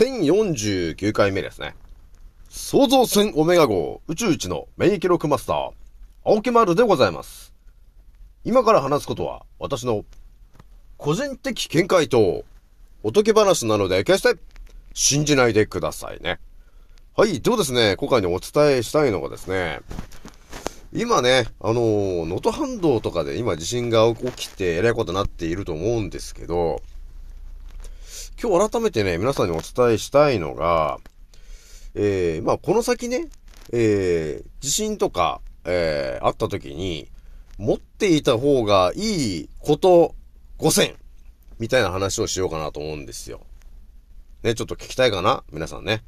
1049回目ですね。創造船オメガ号宇宙一の免疫力マスター、青木丸でございます。今から話すことは、私の個人的見解と、おとぎ話なので、決して信じないでくださいね。はい、ではですね、今回にお伝えしたいのがですね、今ね、あの、能登半島とかで今地震が起きてえらいことになっていると思うんですけど、今日改めてね、皆さんにお伝えしたいのが、えー、まあ、この先ね、えー、地震とか、えー、あった時に、持っていた方がいいこと5選みたいな話をしようかなと思うんですよ。ね、ちょっと聞きたいかな？皆さんね。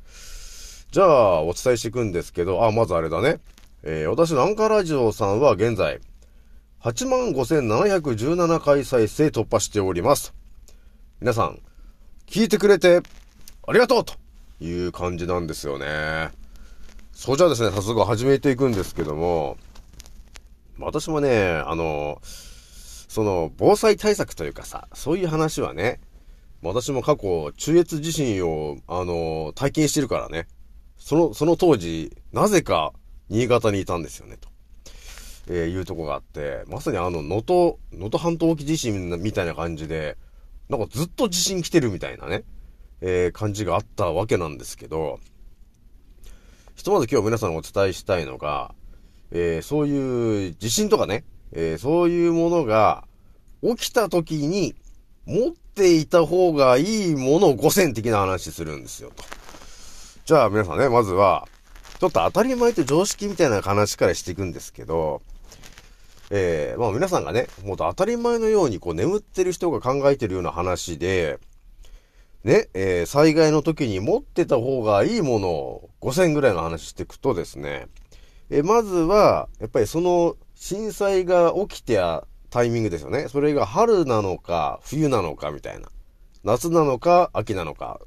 じゃあ、お伝えしていくんですけど、あ、まずあれだね。えー、私のアンカーラジオさんは現在、85,717回再生突破しております。皆さん、聞いてくれて、ありがとうという感じなんですよね。それじゃあですね、早速始めていくんですけども、私もね、あの、その、防災対策というかさ、そういう話はね、私も過去、中越地震を、あの、体験してるからね、その、その当時、なぜか、新潟にいたんですよね、と。えー、いうとこがあって、まさにあの、能登、能登半島沖地震みたいな感じで、なんかずっと地震来てるみたいなね、えー、感じがあったわけなんですけど、ひとまず今日皆さんお伝えしたいのが、えー、そういう地震とかね、えー、そういうものが起きた時に持っていた方がいいものを5選的な話するんですよ、と。じゃあ皆さんね、まずは、ちょっと当たり前と常識みたいな話からしていくんですけど、えー、まあ皆さんがね、もっと当たり前のようにこう眠ってる人が考えてるような話で、ね、えー、災害の時に持ってた方がいいものを5000ぐらいの話していくとですね、えー、まずは、やっぱりその震災が起きてたタイミングですよね。それが春なのか、冬なのかみたいな。夏なのか、秋なのか。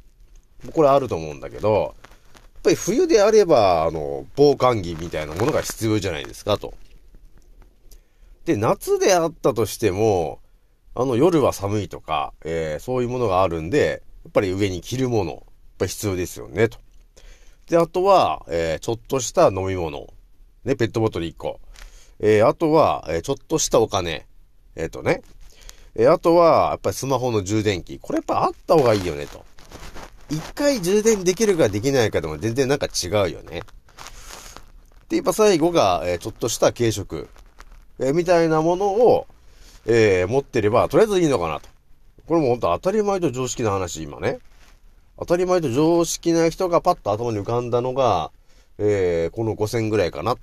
これあると思うんだけど、やっぱり冬であれば、あの、防寒着みたいなものが必要じゃないですかと。で、夏であったとしても、あの夜は寒いとか、えー、そういうものがあるんで、やっぱり上に着るもの、やっぱ必要ですよね、と。で、あとは、えー、ちょっとした飲み物。ね、ペットボトル1個。えー、あとは、えー、ちょっとしたお金。えっ、とね。え、あとは、やっぱりスマホの充電器。これやっぱあった方がいいよね、と。一回充電できるかできないかでも全然なんか違うよね。で、やっぱ最後が、えちょっとした軽食。えー、みたいなものを、えー、持ってれば、とりあえずいいのかなと。これも本当当たり前と常識な話、今ね。当たり前と常識な人がパッと頭に浮かんだのが、えー、この5000ぐらいかなっ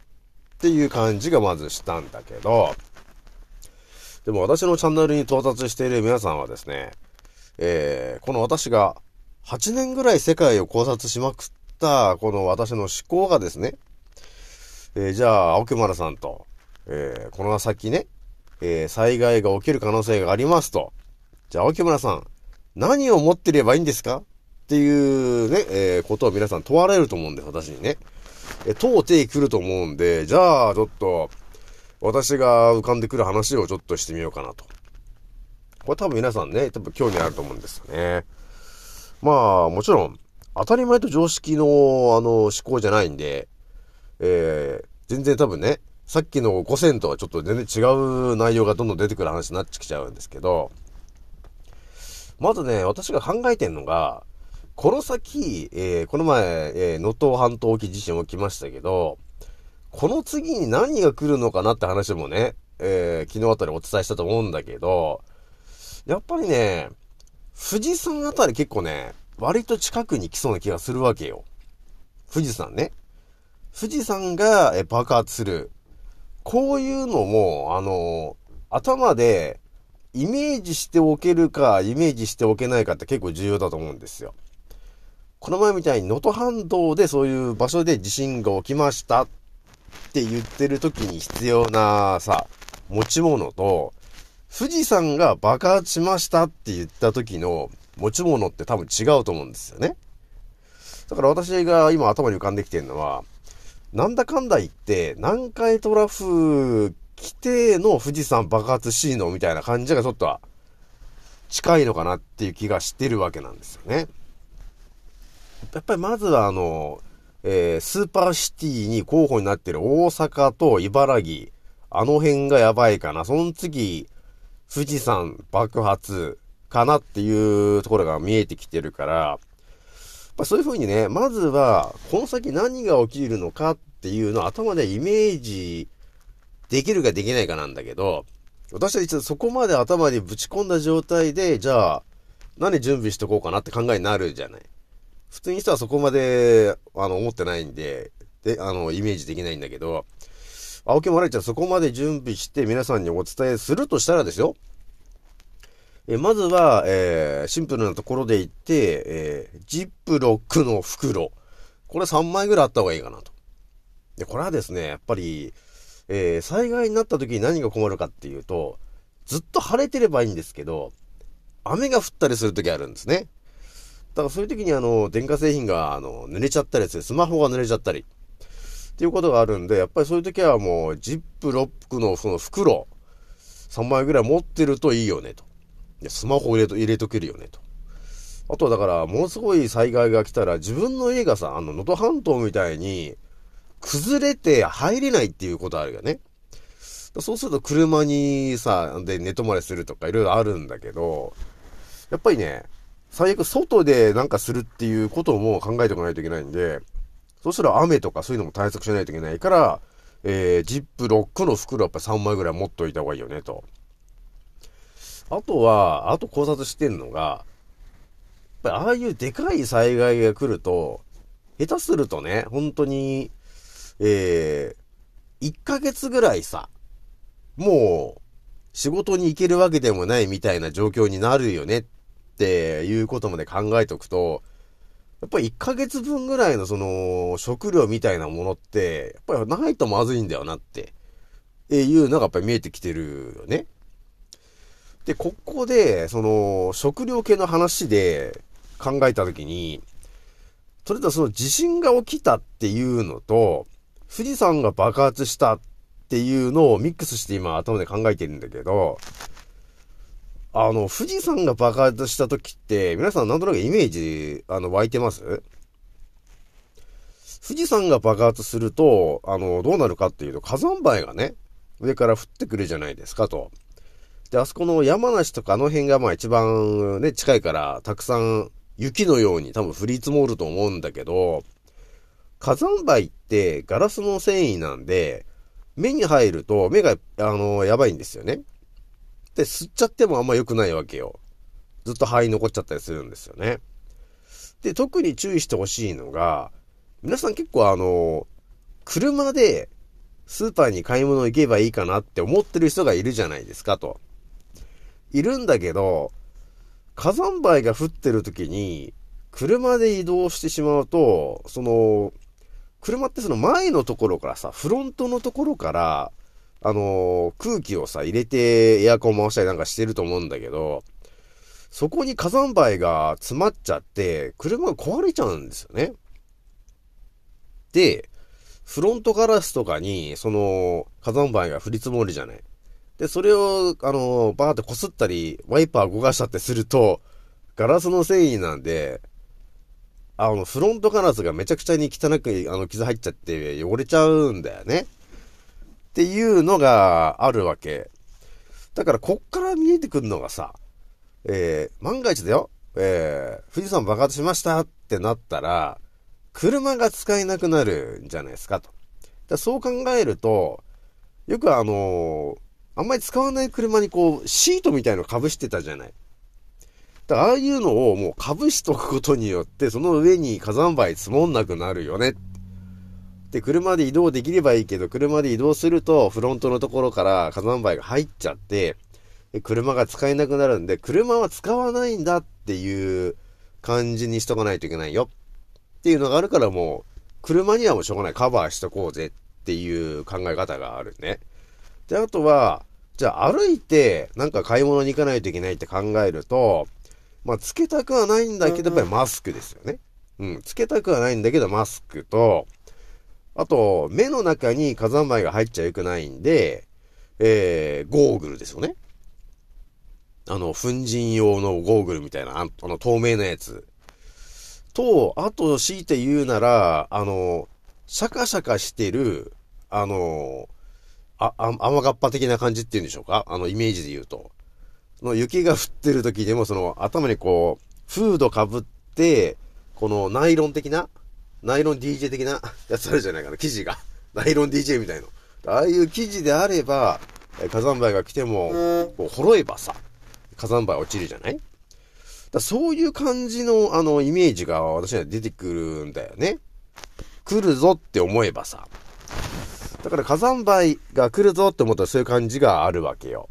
ていう感じがまずしたんだけど、でも私のチャンネルに到達している皆さんはですね、えー、この私が8年ぐらい世界を考察しまくった、この私の思考がですね、えー、じゃあ、青木丸さんと、えー、この先ね、えー、災害が起きる可能性がありますと。じゃあ、青木村さん、何を持ってればいいんですか？っていうね、えー、ことを皆さん問われると思うんです、私にね。え問うてくると思うんで、じゃあ、ちょっと、私が浮かんでくる話をちょっとしてみようかなと。これ多分皆さんね、多分興味あると思うんですよね。まあ、もちろん、当たり前と常識の、あの、思考じゃないんで、えー、全然多分ね、さっきの5000とはちょっと全然違う内容がどんどん出てくる話になってきちゃうんですけど、まずね、私が考えてんのが、この先、えー、この前、えー、能登半島沖地震も来ましたけど、この次に何が来るのかなって話もね、えー、昨日あたりお伝えしたと思うんだけど、やっぱりね、富士山あたり結構ね、割と近くに来そうな気がするわけよ。富士山ね。富士山がえ爆発する。こういうのも、あの、頭でイメージしておけるか、イメージしておけないかって結構重要だと思うんですよ。この前みたいに能登半島でそういう場所で地震が起きましたって言ってる時に必要なさ、持ち物と、富士山が爆発しましたって言った時の持ち物って多分違うと思うんですよね。だから私が今頭に浮かんできてるのは、なんだかんだ言って、南海トラフ起きての富士山爆発シーンのみたいな感じがちょっと近いのかなっていう気がしてるわけなんですよね。やっぱりまずはあの、えー、スーパーシティに候補になってる大阪と茨城、あの辺がやばいかな。その次、富士山爆発かなっていうところが見えてきてるから、まあ、そういう風にね、まずは、この先何が起きるのかっていうのを頭でイメージできるかできないかなんだけど、私は一応そこまで頭にぶち込んだ状態で、じゃあ、何準備しとこうかなって考えになるじゃない。普通に人はそこまで、あの、思ってないんで、で、あの、イメージできないんだけど、青木もらいちゃんそこまで準備して皆さんにお伝えするとしたらですよ。えまずは、えー、シンプルなところで言って、えー、ジップロックの袋。これ3枚ぐらいあった方がいいかなと。で、これはですね、やっぱり、えー、災害になった時に何が困るかっていうと、ずっと晴れてればいいんですけど、雨が降ったりする時あるんですね。だからそういう時にあの、電化製品があの、濡れちゃったりする、スマホが濡れちゃったり、っていうことがあるんで、やっぱりそういう時はもう、ジップロックのその袋、3枚ぐらい持ってるといいよねと。スマホ入れと、入れとけるよね、と。あとはだから、ものすごい災害が来たら、自分の家がさ、あの、能登半島みたいに、崩れて入れないっていうことあるよね。そうすると車にさ、で寝泊まりするとかいろいろあるんだけど、やっぱりね、最悪外でなんかするっていうことも考えておかないといけないんで、そうしたら雨とかそういうのも対策しないといけないから、えー、ジップロックの袋やっぱ3枚ぐらい持っといた方がいいよね、と。あとは、あと考察してんのが、やっぱああいうでかい災害が来ると、下手するとね、本当に、えー、1ヶ月ぐらいさ、もう、仕事に行けるわけでもないみたいな状況になるよねっていうことまで考えておくと、やっぱり1ヶ月分ぐらいのその食料みたいなものって、やっぱりないとまずいんだよなって、えいうのがやっぱり見えてきてるよね。で、ここで、その、食料系の話で考えたときに、それとその地震が起きたっていうのと、富士山が爆発したっていうのをミックスして今頭で考えてるんだけど、あの、富士山が爆発した時って、皆さんなんとなくイメージ、あの、湧いてます？富士山が爆発すると、あの、どうなるかっていうと、火山灰がね、上から降ってくるじゃないですかと。で、あそこの山梨とかあの辺がまあ一番ね、近いから、たくさん雪のように多分降り積もると思うんだけど、火山灰ってガラスの繊維なんで、目に入ると目が、あの、やばいんですよね。で、吸っちゃってもあんま良くないわけよ。ずっと肺残っちゃったりするんですよね。で、特に注意してほしいのが、皆さん結構あの、車でスーパーに買い物行けばいいかなって思ってる人がいるじゃないですかと。いるんだけど、火山灰が降ってる時に、車で移動してしまうと、その、車ってその前のところからさ、フロントのところから、あのー、空気をさ、入れてエアコン回したりなんかしてると思うんだけど、そこに火山灰が詰まっちゃって、車が壊れちゃうんですよね。で、フロントガラスとかに、その、火山灰が降り積もるじゃない。で、それを、あの、バーって擦ったり、ワイパー動かしたってすると、ガラスの繊維なんで、あの、フロントガラスがめちゃくちゃに汚く、あの、傷入っちゃって汚れちゃうんだよね。っていうのがあるわけ。だから、こっから見えてくるのがさ、えー、万が一だよ、えー、富士山爆発しましたってなったら、車が使えなくなるんじゃないですかと。だそう考えると、よくあのーあんまり使わない車にこう、シートみたいの被してたじゃない。だからああいうのをもう被しとくことによって、その上に火山灰積もんなくなるよね。で、車で移動できればいいけど、車で移動すると、フロントのところから火山灰が入っちゃって、車が使えなくなるんで、車は使わないんだっていう感じにしとかないといけないよ。っていうのがあるからもう、車にはもうしょうがない。カバーしとこうぜっていう考え方があるね。で、あとは、じゃあ歩いてなんか買い物に行かないといけないって考えると、まあ、つけたくはないんだけど、やっぱりマスクですよね。うん、つけたくはないんだけど、マスクと、あと、目の中に火山灰が入っちゃよくないんで、えー、ゴーグルですよね。あの、粉塵用のゴーグルみたいな、あの、透明なやつ。と、あと、強いて言うなら、あの、シャカシャカしてる、あの、あ、あ、甘がっぱ的な感じっていうんでしょうか？あの、イメージで言うと。の雪が降ってる時でも、その、頭にこう、フードかぶって、このナイロン的な、ナイロン DJ 的なやつあるじゃないかな、生地が。ナイロン DJ みたいの。ああいう生地であれば、火山灰が来ても、こう、ほえばさ、火山灰落ちるじゃない？だそういう感じの、あの、イメージが私には出てくるんだよね。来るぞって思えばさ。だから火山灰が来るぞって思ったらそういう感じがあるわけよ。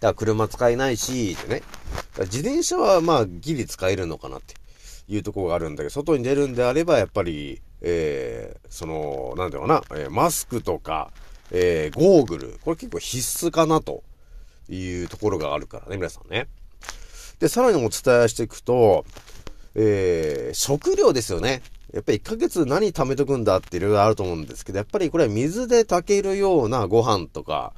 だから車使えないし、ってね。自転車はまあギリ使えるのかなっていうところがあるんだけど、外に出るんであればやっぱり、えー、その、なんていうな、えー、マスクとか、えー、ゴーグル、これ結構必須かなというところがあるからね、皆さんね。で、さらにお伝えしていくと、えー、食料ですよね。やっぱり1ヶ月何貯めとくんだっていろいろあると思うんですけど、やっぱりこれは水で炊けるようなご飯とか、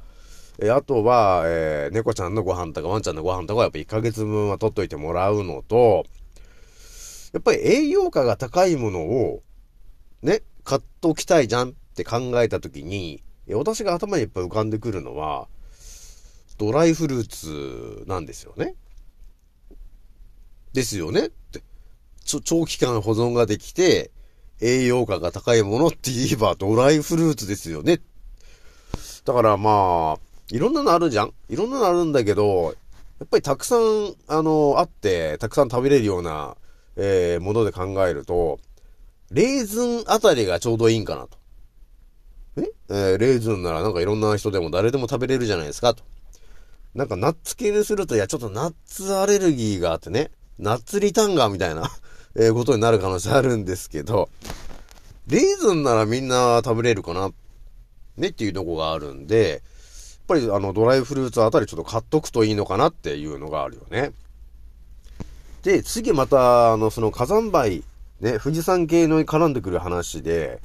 え、あとは、えー、猫ちゃんのご飯とかワンちゃんのご飯とかはやっぱ1ヶ月分は取っといてもらうのと、やっぱり栄養価が高いものを、ね、買っときたいじゃんって考えたときに、私が頭にいっぱい浮かんでくるのは、ドライフルーツなんですよね。ですよねって。ちょ長期間保存ができて、栄養価が高いものって言えばドライフルーツですよね。だからまあ、いろんなのあるじゃんいろんなのあるんだけど、やっぱりたくさん、あの、あって、たくさん食べれるような、えー、もので考えると、レーズンあたりがちょうどいいんかなと。え？えー、レーズンならなんかいろんな人でも誰でも食べれるじゃないですかと。なんかナッツ系にすると、いや、ちょっとナッツアレルギーがあってね、ナッツリタンガーみたいなえー、ことになる可能性あるんですけど、レーズンならみんな食べれるかな、ねっていうとこがあるんで、やっぱりあのドライフルーツあたりちょっと買っとくといいのかなっていうのがあるよね。で、次また、あの、その火山灰、ね、富士山系のに絡んでくる話で、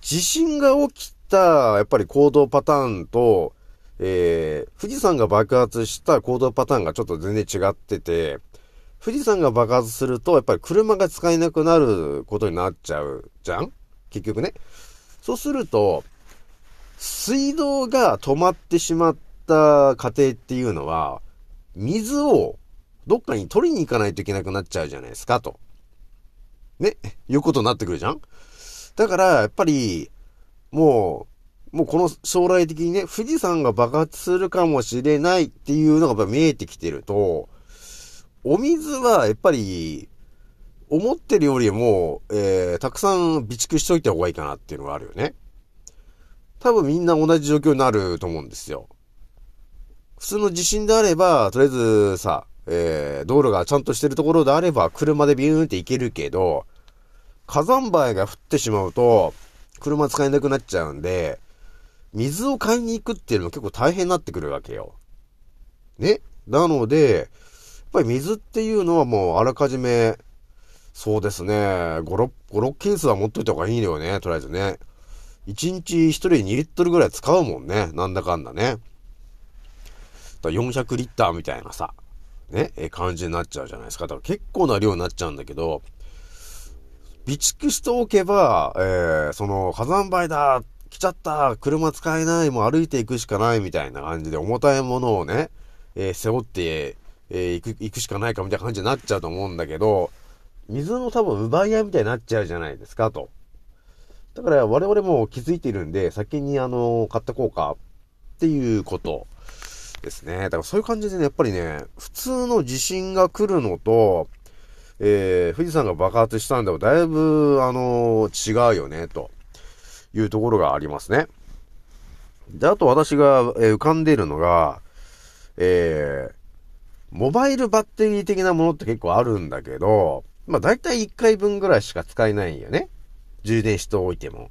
地震が起きた、やっぱり行動パターンと、えー、富士山が爆発した行動パターンがちょっと全然違ってて、富士山が爆発すると、やっぱり車が使えなくなることになっちゃうじゃん？結局ね。そうすると、水道が止まってしまった家庭っていうのは、水をどっかに取りに行かないといけなくなっちゃうじゃないですか、と。ね？いうことになってくるじゃん？だから、やっぱり、もう、もうこの将来的にね、富士山が爆発するかもしれないっていうのがやっぱ見えてきてると、お水はやっぱり、思ってるよりも、えー、たくさん備蓄しといた方がいいかなっていうのがあるよね。多分みんな同じ状況になると思うんですよ。普通の地震であれば、とりあえずさ、えー、道路がちゃんとしてるところであれば、車でビューンって行けるけど、火山灰が降ってしまうと、車使えなくなっちゃうんで、水を買いに行くっていうのも結構大変になってくるわけよ。ね？なので、ぱり水っていうのはもうあらかじめ、そうですね、5、6、5、6ケースは持っといた方がいいのよね、とりあえずね。1日1人2リットルぐらい使うもんね、なんだかんだね。だ400リッターみたいなさ、ね、え感じになっちゃうじゃないですか。だから結構な量になっちゃうんだけど、備蓄しておけば、えー、その火山灰だ、来ちゃった、車使えない、もう歩いていくしかないみたいな感じで重たいものをね、えー、背負って、えー、行く、行くしかないかみたいな感じになっちゃうと思うんだけど、水の多分奪い合いみたいになっちゃうじゃないですか、と。だから我々も気づいてるんで、先にあの、買ってこうかっていうことですね。だからそういう感じでね、やっぱりね、普通の地震が来るのと、えー、富士山が爆発したんでもだいぶ、あのー、違うよね、というところがありますね。で、あと私が、え、浮かんでいるのが、えー、モバイルバッテリー的なものって結構あるんだけど、まあ大体1回分ぐらいしか使えないよね。充電しておいても。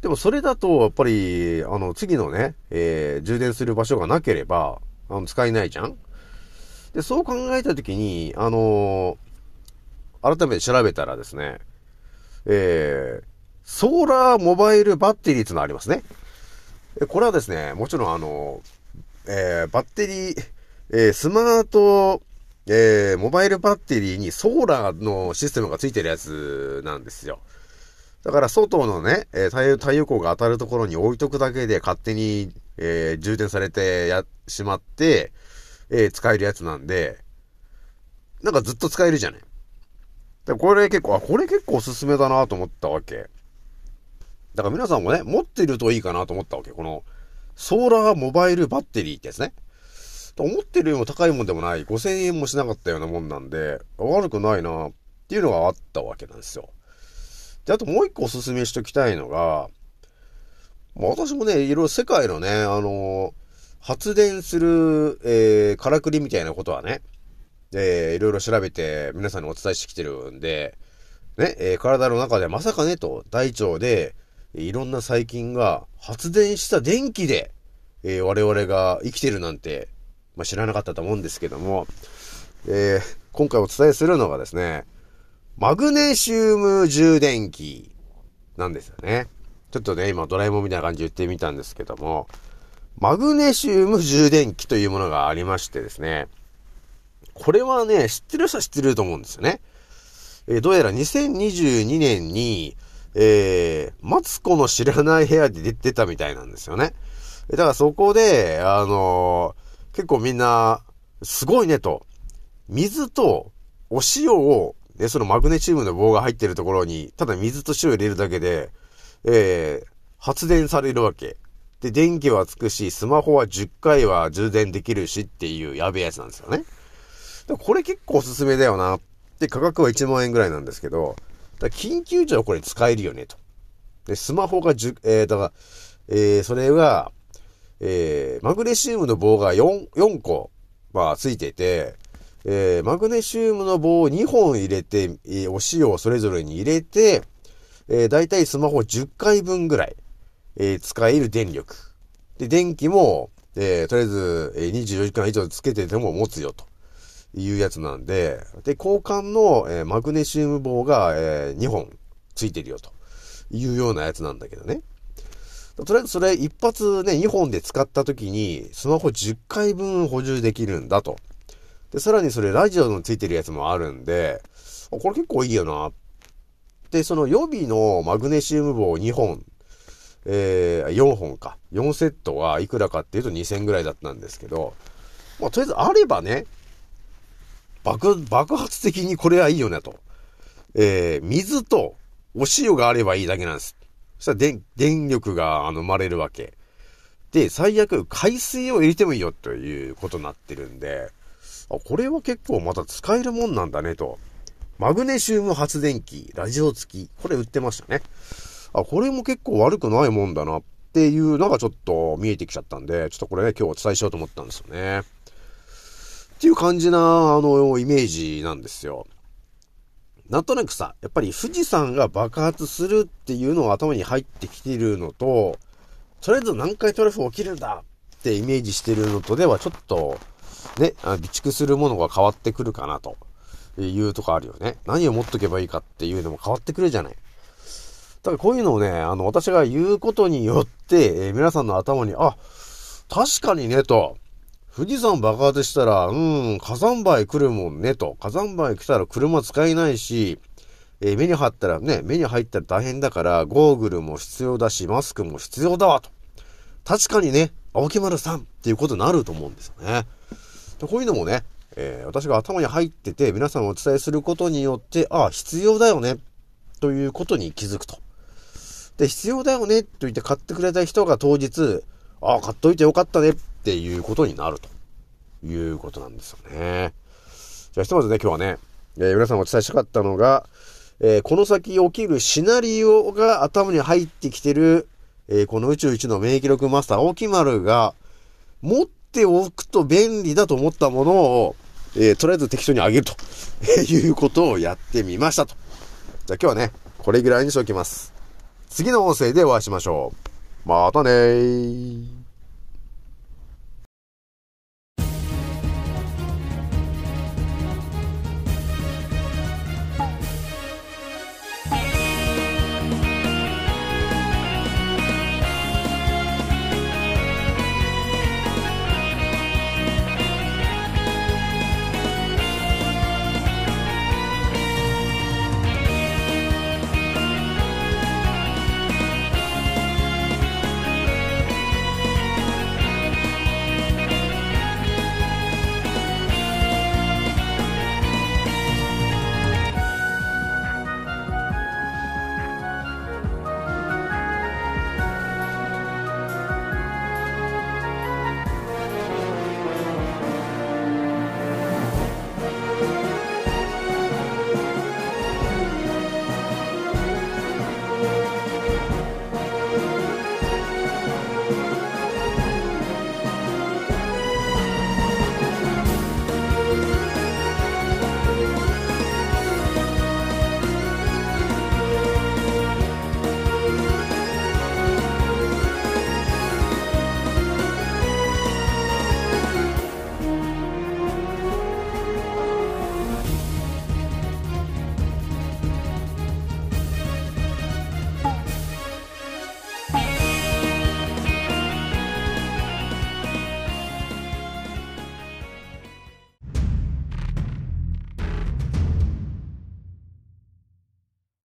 でもそれだと、やっぱり、あの、次のね、えー、充電する場所がなければ、あの、使えないじゃんで、そう考えたときに、あの改めて調べたらですね、えー、ソーラーモバイルバッテリーっていうのありますね。これはですね、もちろんあの、えー、バッテリー、えー、スマート、えー、モバイルバッテリーにソーラーのシステムがついてるやつなんですよ。だから外のね、えー、太陽、光が当たるところに置いとくだけで勝手に、えー、充電されてや、しまって、えー、使えるやつなんで、なんかずっと使えるじゃない。でこれ結構、あ、これ結構おすすめだなと思ったわけ。だから皆さんもね、持ってるといいかなと思ったわけ。この、ソーラーモバイルバッテリーってやつね。思ってるよりも高いもんでもない、5000円もしなかったようなもんなんで、悪くないなっていうのがあったわけなんですよ。で、あともう一個おすすめしときたいのが、まあ、私もね、いろいろ世界のね、あの、発電する、えー、からくりみたいなことはね、えー、いろいろ調べて皆さんにお伝えしてきてるんで、ね、えー、体の中でまさかねと、大腸で、いろんな細菌が発電した電気で、えー、我々が生きてるなんて、まあ、知らなかったと思うんですけども、えー、今回お伝えするのがですね、マグネシウム充電器なんですよね。ちょっとね、今ドラえもんみたいな感じで言ってみたんですけども、マグネシウム充電器というものがありましてですね、これはね、知ってる人は知ってると思うんですよね。えー、どうやら2022年に、えー、マツコの知らない部屋で出てたみたいなんですよね。だからそこで、あのー、結構みんな、すごいねと、水とお塩をで、そのマグネチウムの棒が入ってるところに、ただ水と塩入れるだけで、えー、発電されるわけ。で、電気はつくし、スマホは10回は充電できるしっていうやべえやつなんですよね。でこれ結構おすすめだよな。で、価格は1万円ぐらいなんですけど、だ緊急時はこれ使えるよね、と。で、スマホが10、えー、だから、えー、それが、えー、マグネシウムの棒が4、4個、まあ、ついてて、えー、マグネシウムの棒を2本入れて、えー、お塩をそれぞれに入れて、えー、だいたいスマホ10回分ぐらい、えー、使える電力。で、電気も、えー、とりあえず、えー、24時間以上つけてても持つよ、というやつなんで、で、交換の、えー、マグネシウム棒が、えー、2本ついてるよ、というようなやつなんだけどね。とりあえずそれ一発ね、2本で使った時に、スマホ10回分補充できるんだと。で、さらにそれラジオのついてるやつもあるんで、これ結構いいよな。で、その予備のマグネシウム棒2本、えー、4本か。4セットはいくらかっていうと2000ぐらいだったんですけど、まあ、とりあえずあればね、爆、爆発的にこれはいいよねと。えー、水とお塩があればいいだけなんです。そしたら電、電力があの生まれるわけ。で、最悪海水を入れてもいいよということになってるんで、あ、これは結構また使えるもんなんだねと。マグネシウム発電機、ラジオ付き。これ売ってましたね。あ、これも結構悪くないもんだなっていうのがちょっと見えてきちゃったんで、ちょっとこれね、今日お伝えしようと思ったんですよね。っていう感じな、あの、イメージなんですよ。なんとなくさ、やっぱり富士山が爆発するっていうのが頭に入ってきているのと、とりあえず南海トラフ起きるんだってイメージしてるのとではちょっとね、備蓄するものが変わってくるかなというとこあるよね。何を持っとけばいいかっていうのも変わってくるじゃない。ただこういうのをね、あの、私が言うことによって、えー、皆さんの頭に、あ、確かにね、と。富士山爆発したら、うん、火山灰来るもんね、と。火山灰来たら車使えないし、えー、目に入ったらね、目に入ったら大変だから、ゴーグルも必要だし、マスクも必要だわ、と。確かにね、青木丸さんっていうことになると思うんですよね。でこういうのもね、えー、私が頭に入ってて、皆さんお伝えすることによって、ああ、必要だよね、ということに気づくと。で、必要だよね、と言って買ってくれた人が当日、ああ、買っといてよかったね、っていうことになるということなんですよね。じゃあ、ひとまずね、今日はね、えー、皆さんお伝えしたかったのが、えー、この先起きるシナリオが頭に入ってきてる、えー、この宇宙一の免疫力マスター、青木丸が、持っておくと便利だと思ったものを、えー、とりあえず適当にあげるということをやってみましたと。じゃあ今日はね、これぐらいにしておきます。次の音声でお会いしましょう。またねー。